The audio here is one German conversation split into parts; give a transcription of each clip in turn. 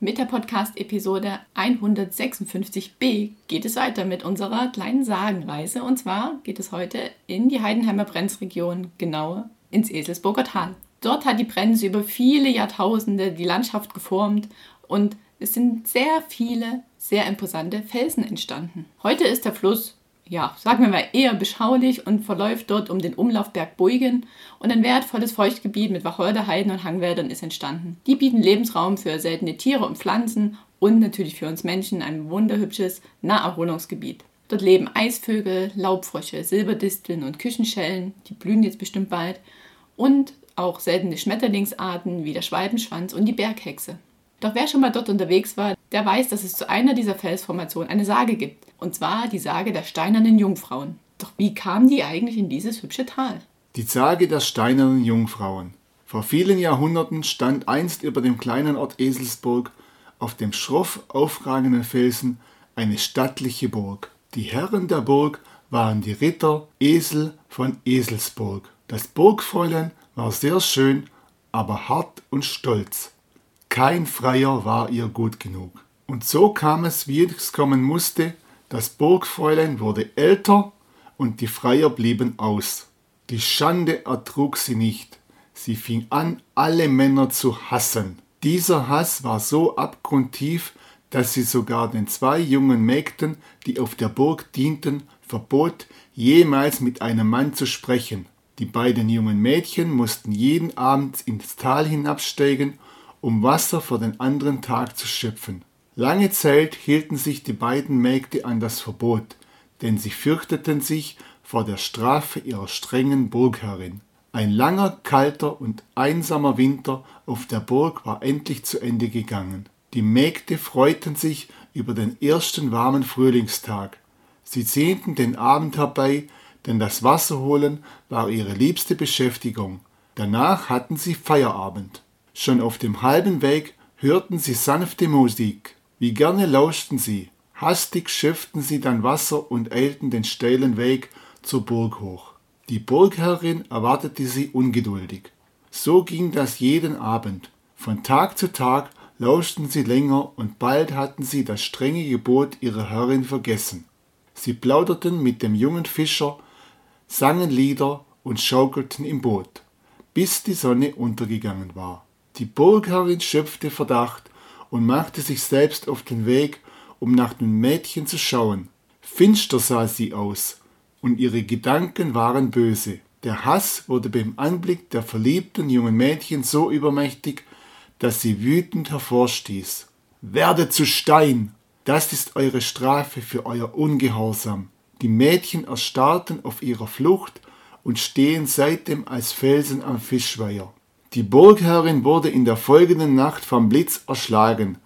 Mit der Podcast-Episode 156b geht es weiter mit unserer kleinen Sagenreise. Und zwar geht es heute in die Heidenheimer Brenzregion, genauer ins Eselsburger Tal. Dort hat die Brenz über viele Jahrtausende die Landschaft geformt und es sind sehr viele, sehr imposante Felsen entstanden. Heute ist der Fluss, ja, sagen wir mal eher beschaulich und verläuft dort um den Umlaufberg Beugen und ein wertvolles Feuchtgebiet mit Wacholderheiden und Hangwäldern ist entstanden. Die bieten Lebensraum für seltene Tiere und Pflanzen und natürlich für uns Menschen ein wunderhübsches Naherholungsgebiet. Dort leben Eisvögel, Laubfrösche, Silberdisteln und Küchenschellen, die blühen jetzt bestimmt bald, und auch seltene Schmetterlingsarten wie der Schwalbenschwanz und die Berghexe. Doch wer schon mal dort unterwegs war, der weiß, dass es zu einer dieser Felsformationen eine Sage gibt. Und zwar die Sage der steinernen Jungfrauen. Doch wie kamen die eigentlich in dieses hübsche Tal? Die Sage der steinernen Jungfrauen. Vor vielen Jahrhunderten stand einst über dem kleinen Ort Eselsburg auf dem schroff aufragenden Felsen eine stattliche Burg. Die Herren der Burg waren die Ritter Esel von Eselsburg. Das Burgfräulein war sehr schön, aber hart und stolz. Kein Freier war ihr gut genug. Und so kam es, wie es kommen musste, das Burgfräulein wurde älter und die Freier blieben aus. Die Schande ertrug sie nicht. Sie fing an, alle Männer zu hassen. Dieser Hass war so abgrundtief, dass sie sogar den zwei jungen Mägden, die auf der Burg dienten, verbot, jemals mit einem Mann zu sprechen. Die beiden jungen Mädchen mussten jeden Abend ins Tal hinabsteigen, um Wasser für den anderen Tag zu schöpfen. Lange Zeit hielten sich die beiden Mägde an das Verbot, denn sie fürchteten sich vor der Strafe ihrer strengen Burgherrin. Ein langer, kalter und einsamer Winter auf der Burg war endlich zu Ende gegangen. Die Mägde freuten sich über den ersten warmen Frühlingstag. Sie sehnten den Abend herbei, denn das Wasserholen war ihre liebste Beschäftigung. Danach hatten sie Feierabend. Schon auf dem halben Weg hörten sie sanfte Musik. Wie gerne lauschten sie. Hastig schöpften sie dann Wasser und eilten den steilen Weg zur Burg hoch. Die Burgherrin erwartete sie ungeduldig. So ging das jeden Abend. Von Tag zu Tag lauschten sie länger und bald hatten sie das strenge Gebot ihrer Herrin vergessen. Sie plauderten mit dem jungen Fischer sangen Lieder und schaukelten im Boot, bis die Sonne untergegangen war. Die Burgherrin schöpfte Verdacht und machte sich selbst auf den Weg, um nach dem Mädchen zu schauen. Finster sah sie aus, und ihre Gedanken waren böse. Der Hass wurde beim Anblick der verliebten jungen Mädchen so übermächtig, dass sie wütend hervorstieß. Werde zu Stein! Das ist eure Strafe für euer Ungehorsam. Die Mädchen erstarrten auf ihrer Flucht und stehen seitdem als Felsen am Fischweiher. Die Burgherrin wurde in der folgenden Nacht vom Blitz erschlagen,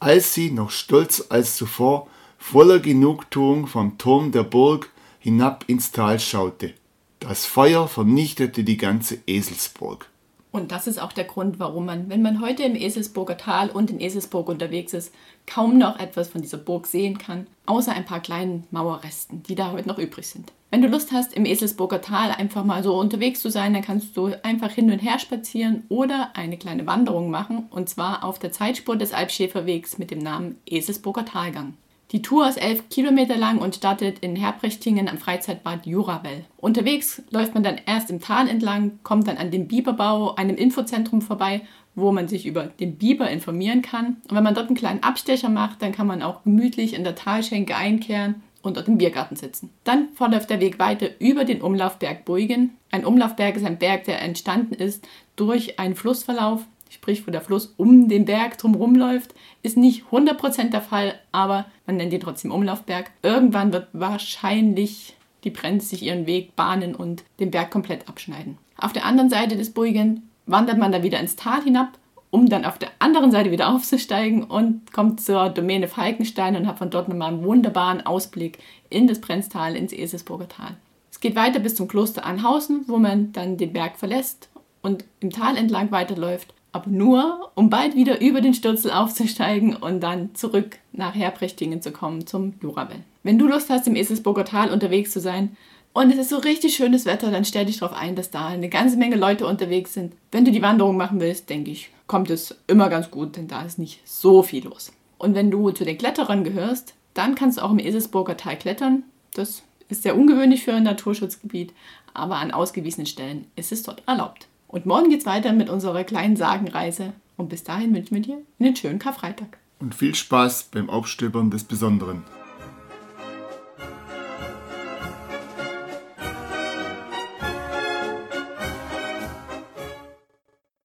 als sie, noch stolzer als zuvor, voller Genugtuung vom Turm der Burg hinab ins Tal schaute. Das Feuer vernichtete die ganze Eselsburg. Und das ist auch der Grund, warum man, wenn man heute im Eselsburger Tal und in Eselsburg unterwegs ist, kaum noch etwas von dieser Burg sehen kann, außer ein paar kleinen Mauerresten, die da heute noch übrig sind. Wenn du Lust hast, im Eselsburger Tal einfach mal so unterwegs zu sein, dann kannst du einfach hin und her spazieren oder eine kleine Wanderung machen, und zwar auf der Zeitspur des Alpschäferwegs mit dem Namen Eselsburger Talgang. Die Tour ist elf Kilometer lang und startet in Herbrechtingen am Freizeitbad Jurawell. Unterwegs läuft man dann erst im Tal entlang, kommt dann an dem Biberbau, einem Infozentrum vorbei, wo man sich über den Biber informieren kann. Und wenn man dort einen kleinen Abstecher macht, dann kann man auch gemütlich in der Talschenke einkehren und dort im Biergarten sitzen. Dann verläuft der Weg weiter über den Umlaufberg Buigen. Ein Umlaufberg ist ein Berg, der entstanden ist durch einen Flussverlauf, sprich wo der Fluss um den Berg drumherum läuft, ist nicht 100% der Fall, aber man nennt ihn trotzdem Umlaufberg. Irgendwann wird wahrscheinlich die Brenz sich ihren Weg bahnen und den Berg komplett abschneiden. Auf der anderen Seite des Buigen wandert man dann wieder ins Tal hinab um dann auf der anderen Seite wieder aufzusteigen und kommt zur Domäne Falkenstein und hat von dort nochmal einen wunderbaren Ausblick in das Prenztal, ins Eselsburger Tal. Es geht weiter bis zum Kloster Anhausen, wo man dann den Berg verlässt und im Tal entlang weiterläuft, aber nur, um bald wieder über den Stürzel aufzusteigen und dann zurück nach Herbrechtinghen zu kommen zum Jurawell. Wenn du Lust hast, im Eselsburger Tal unterwegs zu sein, und es ist so richtig schönes Wetter, dann stell dich darauf ein, dass da eine ganze Menge Leute unterwegs sind. Wenn du die Wanderung machen willst, denke ich, kommt es immer ganz gut, denn da ist nicht so viel los. Und wenn du zu den Kletterern gehörst, dann kannst du auch im Eselsburger Tal klettern. Das ist sehr ungewöhnlich für ein Naturschutzgebiet, aber an ausgewiesenen Stellen ist es dort erlaubt. Und morgen geht's weiter mit unserer kleinen Sagenreise. Und bis dahin wünschen wir dir einen schönen Karfreitag. Und viel Spaß beim Aufstöbern des Besonderen.